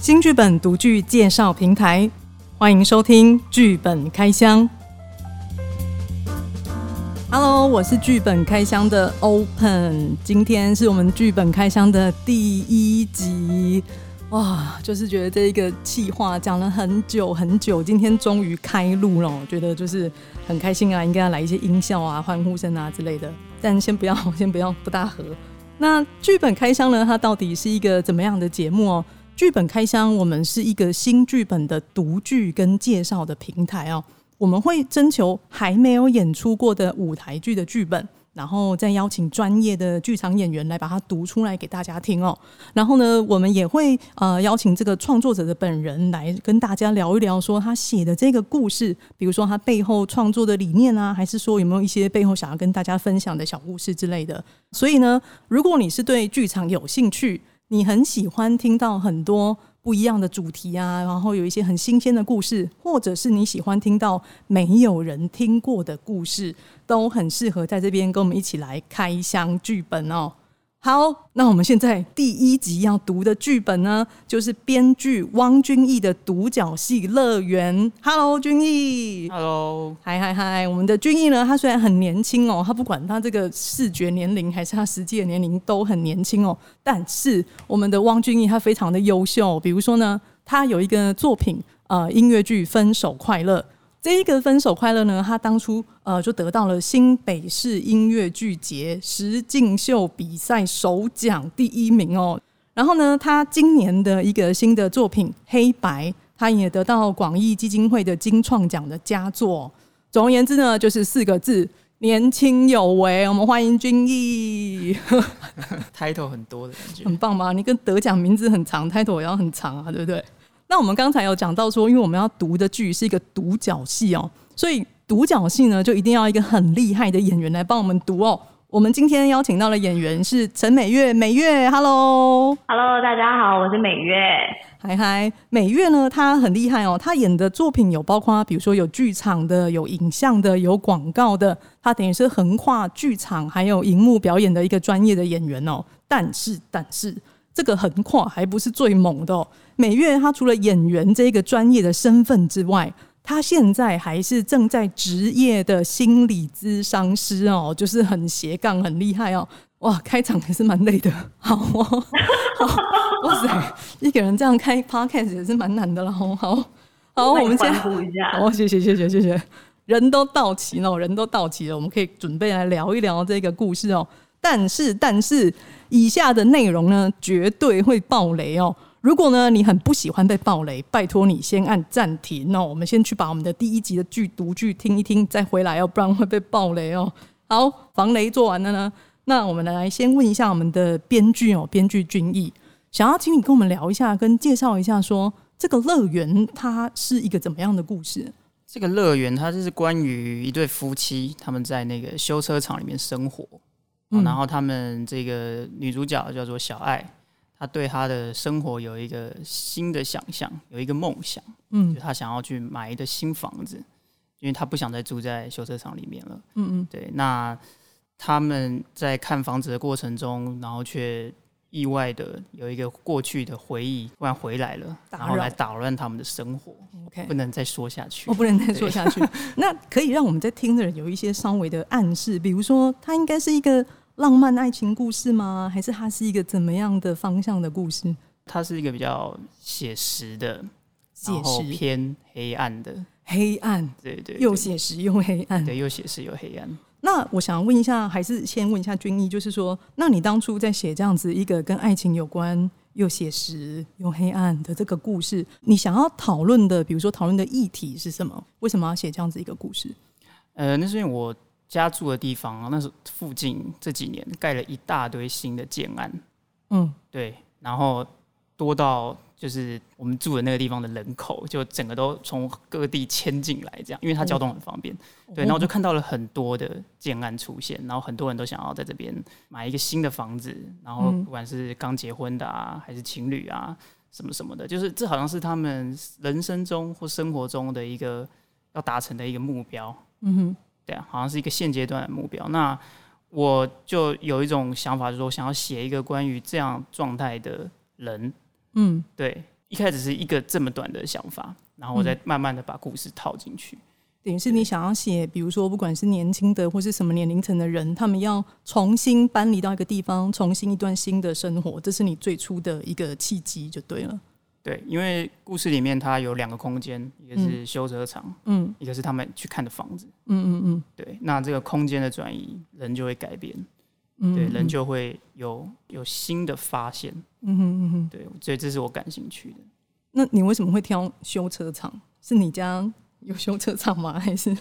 新剧本读剧介绍平台，欢迎收听剧本开箱。Hello，我是剧本开箱的 Open，今天是我们剧本开箱的第一集。哇，就是觉得这一个气话讲了很久很久，今天终于开录了，我觉得就是很开心啊，应该要来一些音效啊、欢呼声啊之类的。但先不要，先不要，不大合。那剧本开箱呢？它到底是一个怎么样的节目哦？剧本开箱，我们是一个新剧本的读剧跟介绍的平台哦。我们会征求还没有演出过的舞台剧的剧本。然后再邀请专业的剧场演员来把它读出来给大家听哦。然后呢，我们也会呃邀请这个创作者的本人来跟大家聊一聊，说他写的这个故事，比如说他背后创作的理念啊，还是说有没有一些背后想要跟大家分享的小故事之类的。所以呢，如果你是对剧场有兴趣，你很喜欢听到很多。不一样的主题啊，然后有一些很新鲜的故事，或者是你喜欢听到没有人听过的故事，都很适合在这边跟我们一起来开箱剧本哦。好，那我们现在第一集要读的剧本呢，就是编剧汪君毅的独角戏《乐园》。Hello，君毅。Hello，嗨嗨嗨！我们的君毅呢，他虽然很年轻哦，他不管他这个视觉年龄还是他实际的年龄都很年轻哦。但是我们的汪君毅他非常的优秀，比如说呢，他有一个作品呃音乐剧《分手快乐》。这一个分手快乐呢，他当初呃就得到了新北市音乐剧节实境秀比赛首奖第一名哦。然后呢，他今年的一个新的作品《黑白》，他也得到广义基金会的金创奖的佳作。总而言之呢，就是四个字：年轻有为。我们欢迎君毅。title 很多的感觉，很棒吗？你跟得奖名字很长，title 也要很长啊，对不对？那我们刚才有讲到说，因为我们要读的剧是一个独角戏哦，所以独角戏呢就一定要一个很厉害的演员来帮我们读哦。我们今天邀请到的演员是陈美月，美月，Hello，Hello，大家好，我是美月，嗨嗨，美月呢，她很厉害哦，她演的作品有包括，比如说有剧场的，有影像的，有广告的，她等于是横跨剧场还有荧幕表演的一个专业的演员哦。但是，但是。这个横跨还不是最猛的哦。美月她除了演员这个专业的身份之外，她现在还是正在职业的心理咨商师哦，就是很斜杠，很厉害哦。哇，开场也是蛮累的。好哦，哇塞，一个人这样开 podcast 也是蛮难的了。好，好，我们先呼一下。哦，谢谢，谢谢，谢谢。人都到齐了，人都到齐了，我们可以准备来聊一聊这个故事哦。但是，但是。以下的内容呢，绝对会爆雷哦！如果呢你很不喜欢被爆雷，拜托你先按暂停哦。我们先去把我们的第一集的剧读剧听一听，再回来哦，不然会被爆雷哦。好，防雷做完了呢，那我们来先问一下我们的编剧哦，编剧君毅，想要请你跟我们聊一下，跟介绍一下，说这个乐园它是一个怎么样的故事？这个乐园它就是关于一对夫妻，他们在那个修车厂里面生活。然后他们这个女主角叫做小爱，她对她的生活有一个新的想象，有一个梦想，嗯，就她想要去买一个新房子，因为她不想再住在修车厂里面了。嗯嗯，对。那他们在看房子的过程中，然后却意外的有一个过去的回忆突然回来了，然后来打乱他们的生活。OK，不能再说下去，我不能再说下去。那可以让我们在听的人有一些稍微的暗示，比如说，它应该是一个。浪漫爱情故事吗？还是它是一个怎么样的方向的故事？它是一个比较写实的，写实偏黑暗的，黑暗，对对，又写实又黑暗，对，又写实又黑暗。那我想问一下，还是先问一下君毅，就是说，那你当初在写这样子一个跟爱情有关又写实又黑暗的这个故事，你想要讨论的，比如说讨论的议题是什么？为什么要写这样子一个故事？呃，那是因为我。家住的地方，那是附近这几年盖了一大堆新的建案，嗯，对，然后多到就是我们住的那个地方的人口，就整个都从各地迁进来，这样，因为它交通很方便，对，然后就看到了很多的建案出现，然后很多人都想要在这边买一个新的房子，然后不管是刚结婚的啊，还是情侣啊，什么什么的，就是这好像是他们人生中或生活中的一个要达成的一个目标，嗯哼。对啊，好像是一个现阶段的目标。那我就有一种想法，就是说想要写一个关于这样状态的人，嗯，对，一开始是一个这么短的想法，然后我再慢慢的把故事套进去。等于是你想要写，比如说不管是年轻的或是什么年龄层的人，他们要重新搬离到一个地方，重新一段新的生活，这是你最初的一个契机，就对了。对，因为故事里面它有两个空间，一个是修车厂，嗯，一个是他们去看的房子，嗯嗯嗯，对，那这个空间的转移，人就会改变，嗯，对，人就会有有新的发现，嗯哼嗯哼，对，所以这是我感兴趣的。那你为什么会挑修车厂？是你家有修车厂吗？还是？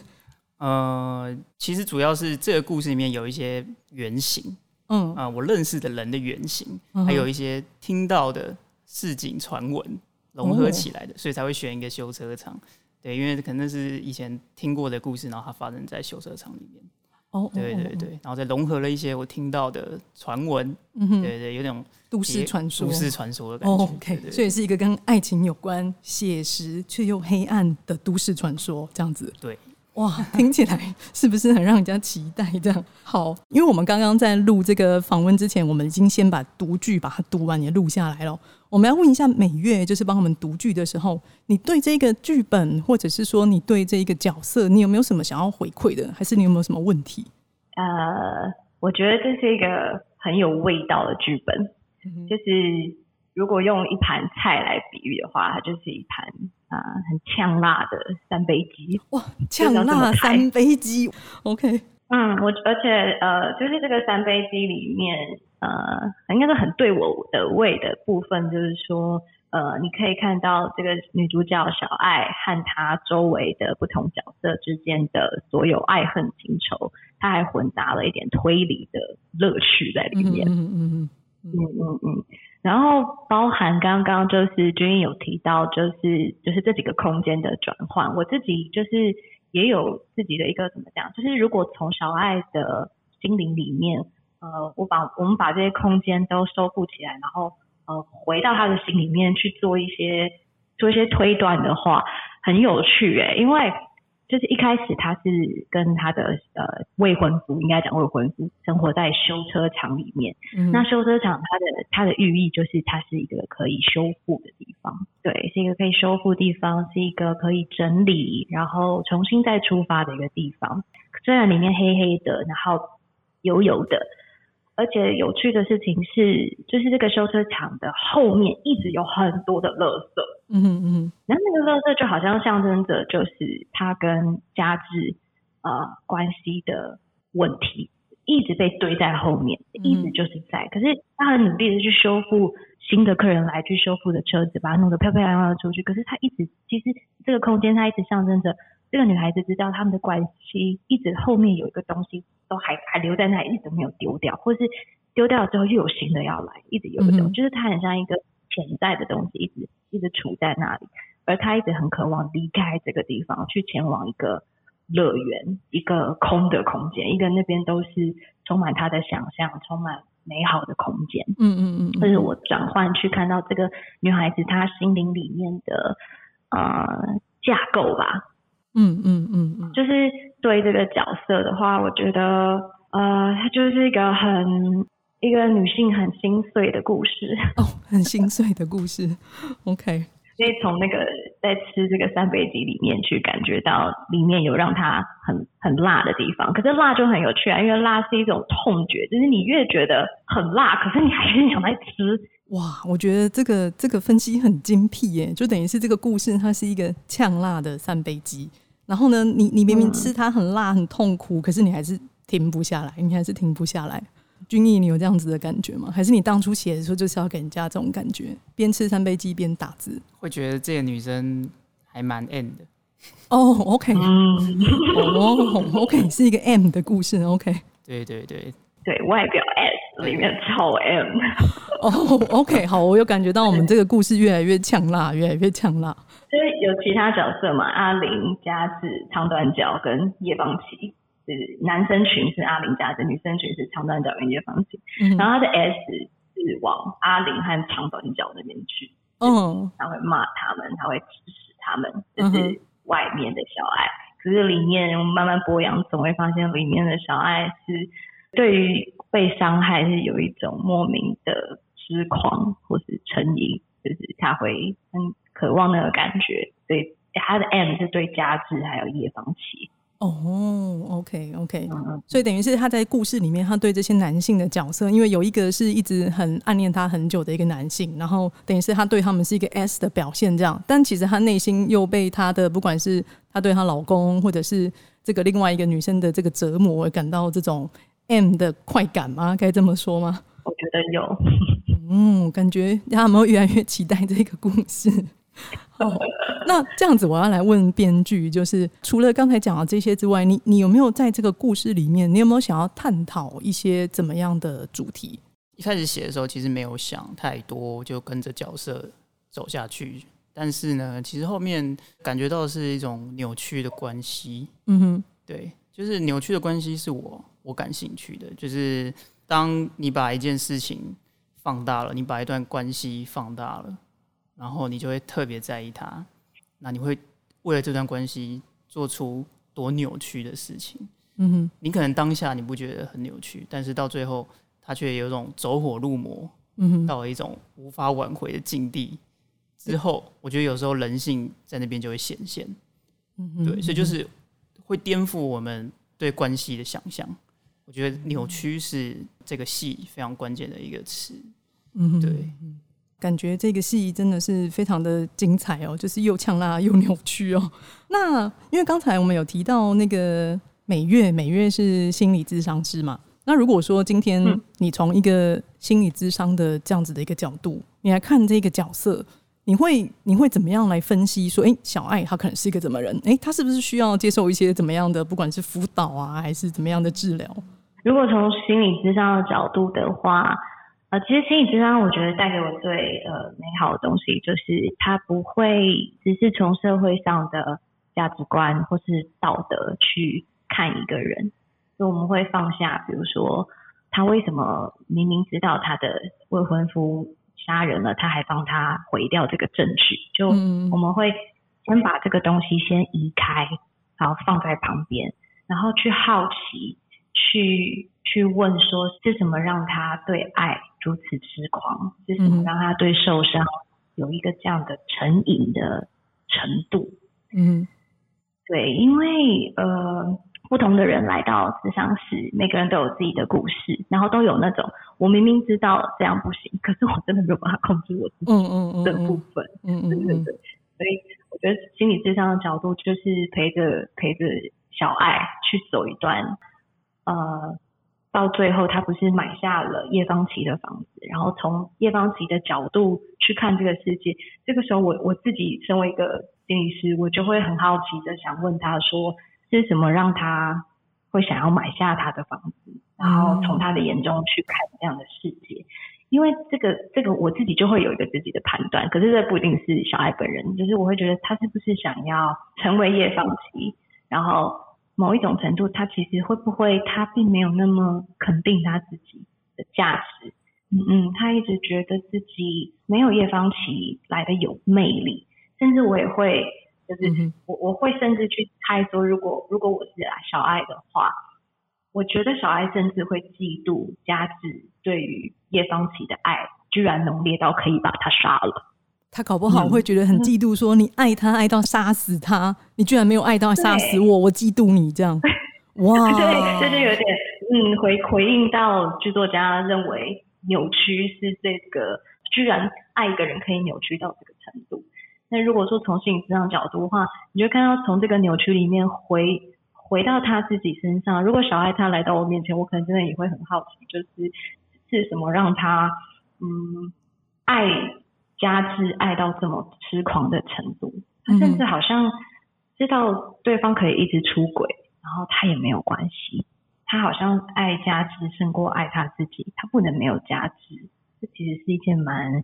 呃，其实主要是这个故事里面有一些原型，嗯啊，我认识的人的原型，还有一些听到的。市井传闻融合起来的，所以才会选一个修车厂。对，因为可能是以前听过的故事，然后它发生在修车厂里面。哦，对对对，然后再融合了一些我听到的传闻。嗯哼，对对，有点都市传说、都市传说的感觉。OK，所以是一个跟爱情有关、写实却又黑暗的都市传说，这样子。对。哇，听起来是不是很让人家期待？这样好，因为我们刚刚在录这个访问之前，我们已经先把读剧把它读完，也录下来了。我们要问一下美月，就是帮我们读剧的时候，你对这个剧本，或者是说你对这一个角色，你有没有什么想要回馈的？还是你有没有什么问题？呃，我觉得这是一个很有味道的剧本，就是如果用一盘菜来比喻的话，它就是一盘。啊，很呛辣的三杯鸡。哇，呛辣三杯鸡，OK，嗯，我而且呃，就是这个三杯鸡里面，呃，应该是很对我的胃的部分，就是说，呃，你可以看到这个女主角小爱和她周围的不同角色之间的所有爱恨情仇，她还混杂了一点推理的乐趣在里面，嗯嗯嗯。嗯嗯嗯。然后包含刚刚就是君有提到，就是就是这几个空间的转换，我自己就是也有自己的一个怎么讲，就是如果从小爱的心灵里面，呃，我把我们把这些空间都收复起来，然后呃回到他的心里面去做一些做一些推断的话，很有趣诶，因为。就是一开始他是跟他的呃未婚夫，应该讲未婚夫，生活在修车厂里面。嗯那修车厂它的它的寓意就是它是一个可以修复的地方，对，是一个可以修复地方，是一个可以整理，然后重新再出发的一个地方。虽然里面黑黑的，然后油油的。而且有趣的事情是，就是这个修车厂的后面一直有很多的垃圾，嗯嗯嗯，然后那个垃圾就好像象征着就是他跟家治呃关系的问题，一直被堆在后面，一直就是在。可是他很努力的去修复新的客人来去修复的车子，把它弄得漂漂亮亮的出去。可是他一直其实这个空间，它一直象征着。这个女孩子知道他们的关系一直后面有一个东西都还还留在那里，一直没有丢掉，或是丢掉了之后又有新的要来，一直有个东西，就是它很像一个潜在的东西，一直一直处在那里，而她一直很渴望离开这个地方，去前往一个乐园，一个空的空间，一个那边都是充满她的想象，充满美好的空间。嗯嗯嗯，这是我转换去看到这个女孩子她心灵里面的呃架构吧。嗯嗯嗯嗯，就是对这个角色的话，我觉得呃，它就是一个很一个女性很心碎的故事哦，很心碎的故事。OK，所以从那个在吃这个三杯鸡里面去感觉到里面有让它很很辣的地方，可是辣就很有趣啊，因为辣是一种痛觉，就是你越觉得很辣，可是你还是想来吃。哇，我觉得这个这个分析很精辟耶，就等于是这个故事它是一个呛辣的三杯鸡，然后呢，你你明明吃它很辣很痛苦，可是你还是停不下来，你还是停不下来。君毅，你有这样子的感觉吗？还是你当初写的时候就是要给人家这种感觉，边吃三杯鸡边打字？会觉得这个女生还蛮 M 的哦，OK，哦，OK，是一个 M 的故事，OK，对对对对，外表里面超 M。哦，OK，好，我有感觉到我们这个故事越来越呛辣，越来越呛辣。就是有其他角色嘛？阿玲、佳子、长短脚跟叶芳琪，是男生群是阿玲、佳子，女生群是长短脚跟叶芳琪。然后他的 S 是往阿玲和长短脚那边去，嗯，他会骂他们，他会指使他们，这是外面的小爱。可是里面慢慢播养，总会发现里面的小爱是对于被伤害是有一种莫名的。痴狂或是成瘾，就是他会很渴望那个感觉。对，他的 M 是对家治还有叶芳琪。哦，OK OK，所以等于是他在故事里面，他对这些男性的角色，因为有一个是一直很暗恋他很久的一个男性，然后等于是他对他们是一个 S 的表现，这样，但其实他内心又被他的不管是他对她老公，或者是这个另外一个女生的这个折磨，而感到这种 M 的快感吗？该这么说吗？我觉得有，嗯，感觉他们越来越期待这个故事。哦，那这样子，我要来问编剧，就是除了刚才讲的这些之外，你你有没有在这个故事里面，你有没有想要探讨一些怎么样的主题？一开始写的时候，其实没有想太多，就跟着角色走下去。但是呢，其实后面感觉到是一种扭曲的关系。嗯哼，对，就是扭曲的关系是我我感兴趣的。就是当你把一件事情放大了，你把一段关系放大了。然后你就会特别在意它，那你会为了这段关系做出多扭曲的事情。嗯哼，你可能当下你不觉得很扭曲，但是到最后它却有一种走火入魔，嗯哼，到了一种无法挽回的境地之后，我觉得有时候人性在那边就会显现。嗯哼，对，所以就是会颠覆我们对关系的想象。我觉得扭曲是这个戏非常关键的一个词。嗯哼，对。感觉这个戏真的是非常的精彩哦，就是又呛辣又扭曲哦。那因为刚才我们有提到那个美月，美月是心理智商师嘛？那如果说今天你从一个心理智商的这样子的一个角度，你来看这个角色，你会你会怎么样来分析？说，哎，小爱他可能是一个怎么人？哎，他是不是需要接受一些怎么样的，不管是辅导啊，还是怎么样的治疗？如果从心理智商的角度的话。呃，其实心理智商，我觉得带给我最呃美好的东西，就是它不会只是从社会上的价值观或是道德去看一个人，就我们会放下，比如说他为什么明明知道他的未婚夫杀人了，他还帮他毁掉这个证据，就我们会先把这个东西先移开，然后放在旁边，然后去好奇，去去问说是什么让他对爱。如此痴狂，是什么让他对受伤有一个这样的成瘾的程度？嗯，对，因为呃，不同的人来到智商室，每个人都有自己的故事，然后都有那种我明明知道这样不行，可是我真的没有办法控制我自己的部分。嗯嗯，对对对。所以我觉得心理智商的角度就是陪着陪着小爱去走一段呃。到最后，他不是买下了叶芳琪的房子，然后从叶芳琪的角度去看这个世界。这个时候，我我自己身为一个心理师，我就会很好奇的想问他说，是什么让他会想要买下他的房子，然后从他的眼中去看这样的世界？因为这个这个我自己就会有一个自己的判断，可是这不一定是小爱本人，就是我会觉得他是不是想要成为叶芳琪，然后。某一种程度，他其实会不会他并没有那么肯定他自己的价值，嗯嗯，他一直觉得自己没有叶芳琪来的有魅力，甚至我也会，就是我我会甚至去猜说，如果如果我是小爱的话，我觉得小爱甚至会嫉妒佳子对于叶芳琪的爱居然浓烈到可以把他杀了。他搞不好会觉得很嫉妒，说你爱他爱到杀死他，你居然没有爱到杀死我，我嫉妒你这样。哇，对，这就有点嗯回回应到剧作家认为扭曲是这个，居然爱一个人可以扭曲到这个程度。那如果说从心理这样角度的话，你就看到从这个扭曲里面回回到他自己身上。如果小爱他来到我面前，我可能真的也会很好奇，就是是什么让他嗯爱。加之爱到这么痴狂的程度，他甚至好像知道对方可以一直出轨，然后他也没有关系。他好像爱加之胜过爱他自己，他不能没有加之。这其实是一件蛮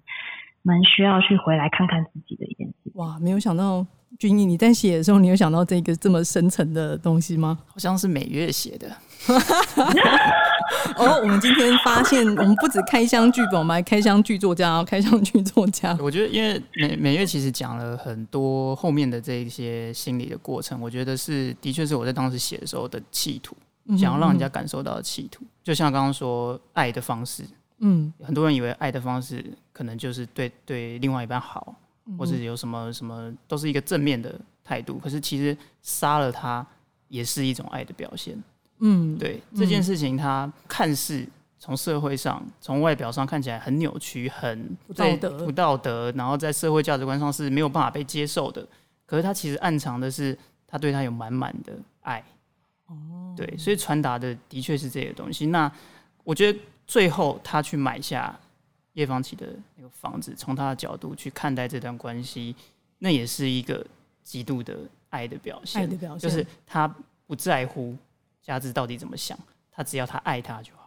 蛮需要去回来看看自己的一件事。哇，没有想到。君毅，你在写的时候，你有想到这个这么深层的东西吗？好像是每月写的。哦，我们今天发现，我们不止开箱剧本，我们还开箱剧作家，开箱剧作家。我觉得，因为每每月其实讲了很多后面的这一些心理的过程，我觉得是的确是我在当时写的时候的企图，想要让人家感受到的企图。就像刚刚说爱的方式，嗯，很多人以为爱的方式可能就是对对另外一半好，或者有什么什么都是一个正面的态度。可是其实杀了他也是一种爱的表现。嗯，对这件事情，他看似从社会上、从外表上看起来很扭曲、很不道德、不道德，然后在社会价值观上是没有办法被接受的。可是他其实暗藏的是，他对他有满满的爱。哦，对，所以传达的的确是这个东西。那我觉得最后他去买下叶芳琪的那个房子，从他的角度去看待这段关系，那也是一个极度的爱的表现。爱的表现就是他不在乎佳芝到底怎么想，他只要他爱他就好。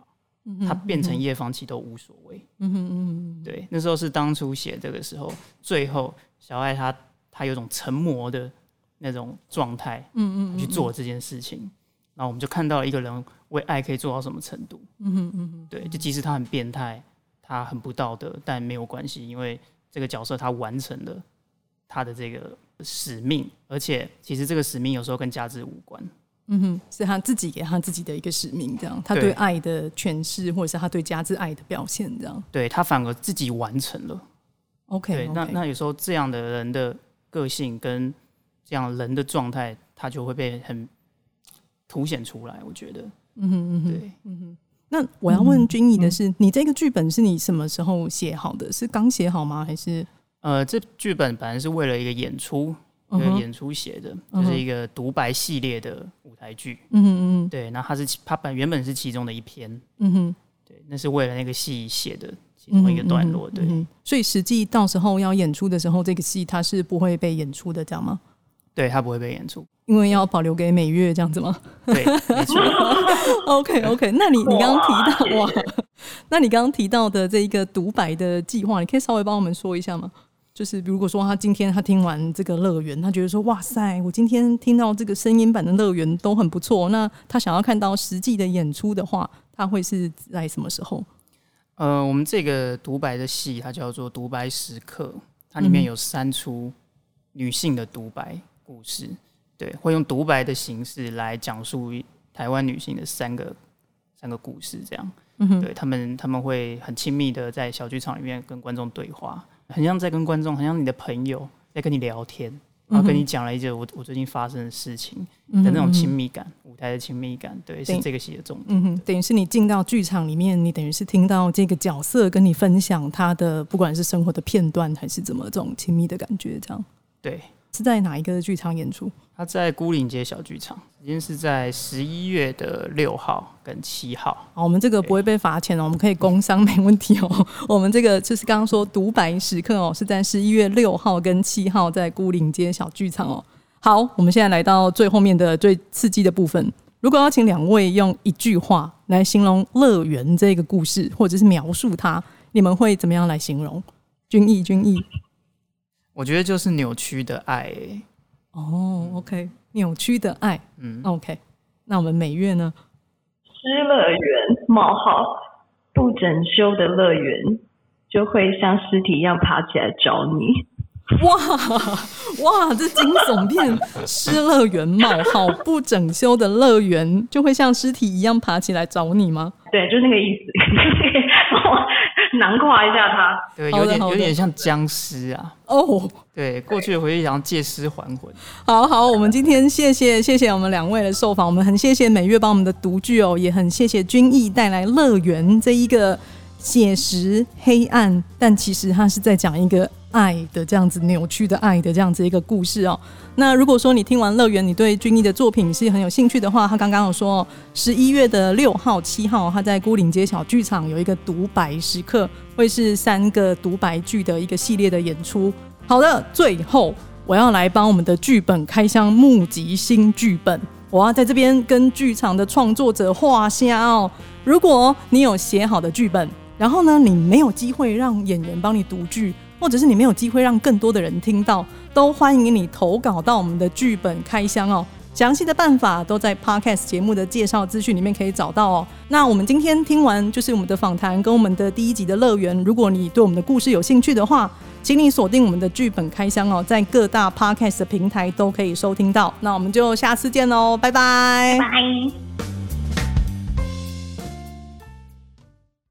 他变成叶芳琪都无所谓。嗯哼嗯嗯。对，那时候是当初写这个时候，最后小爱他他有种成魔的那种状态，嗯嗯，去做这件事情。然后我们就看到一个人为爱可以做到什么程度。嗯哼嗯哼，对，就即使他很变态，他很不道德，但没有关系，因为这个角色他完成了他的这个使命，而且其实这个使命有时候跟价值无关。嗯哼，是他自己给他自己的一个使命，这样他对爱的诠释，或者是他对家之爱的表现，这样。对他反而自己完成了。OK，对，那那有时候这样的人的个性跟这样人的状态，他就会被很。凸显出来，我觉得，嗯哼嗯哼，对，嗯哼。那我要问君毅的是，你这个剧本是你什么时候写好的？是刚写好吗？还是？呃，这剧本本来是为了一个演出，一个演出写的，就是一个独白系列的舞台剧。嗯哼嗯，对。那它是它本原本是其中的一篇。嗯哼，对，那是为了那个戏写的其中一个段落。对，所以实际到时候要演出的时候，这个戏它是不会被演出的，这样吗？对，它不会被演出。因为要保留给每月这样子吗？对，没错。OK OK，那你你刚刚提到哇，那你刚刚提到的这一个独白的计划，你可以稍微帮我们说一下吗？就是如果说他今天他听完这个乐园，他觉得说哇塞，我今天听到这个声音版的乐园都很不错，那他想要看到实际的演出的话，他会是在什么时候？呃，我们这个独白的戏，它叫做独白时刻，它里面有三出女性的独白故事。对，会用独白的形式来讲述台湾女性的三个三个故事，这样。嗯对他们，他们会很亲密的在小剧场里面跟观众对话，很像在跟观众，很像你的朋友在跟你聊天，然后跟你讲了一些我我最近发生的事情的那种亲密感，舞台的亲密感，对，是这个戏的重点。嗯，等于是你进到剧场里面，你等于是听到这个角色跟你分享他的，不管是生活的片段还是怎么这种亲密的感觉，这样。对。是在哪一个剧场演出？他在孤岭街小剧场，已经是在十一月的六号跟七号。好，我们这个不会被罚钱哦，我们可以工商没问题哦。我们这个就是刚刚说独白时刻哦，是在十一月六号跟七号在孤岭街小剧场哦。好，我们现在来到最后面的最刺激的部分。如果要请两位用一句话来形容乐园这个故事，或者是描述它，你们会怎么样来形容？君毅，君毅。我觉得就是扭曲的爱，哦，OK，扭曲的爱，嗯，OK，那我们每月呢？失乐园冒号不整修的乐园，就会像尸体一样爬起来找你。哇哇，这惊悚片！失乐园冒号不整修的乐园，就会像尸体一样爬起来找你吗？对，就那个意思。囊括一下他，对，有点有点像僵尸啊。哦，对，过去的回忆想要借尸还魂。好好，我们今天谢谢谢谢我们两位的受访，我们很谢谢每月帮我们的读剧哦，也很谢谢君毅带来乐园这一个写实黑暗，但其实他是在讲一个。爱的这样子扭曲的爱的这样子一个故事哦。那如果说你听完乐园，你对君毅的作品是很有兴趣的话，他刚刚有说十一月的六号、七号，他在孤岭街小剧场有一个独白时刻，会是三个独白剧的一个系列的演出。好的，最后我要来帮我们的剧本开箱募集新剧本，我要在这边跟剧场的创作者画下哦。如果你有写好的剧本，然后呢，你没有机会让演员帮你读剧。或者是你没有机会让更多的人听到，都欢迎你投稿到我们的剧本开箱哦。详细的办法都在 Podcast 节目的介绍资讯里面可以找到哦。那我们今天听完就是我们的访谈跟我们的第一集的乐园。如果你对我们的故事有兴趣的话，请你锁定我们的剧本开箱哦，在各大 Podcast 的平台都可以收听到。那我们就下次见喽，拜拜。拜。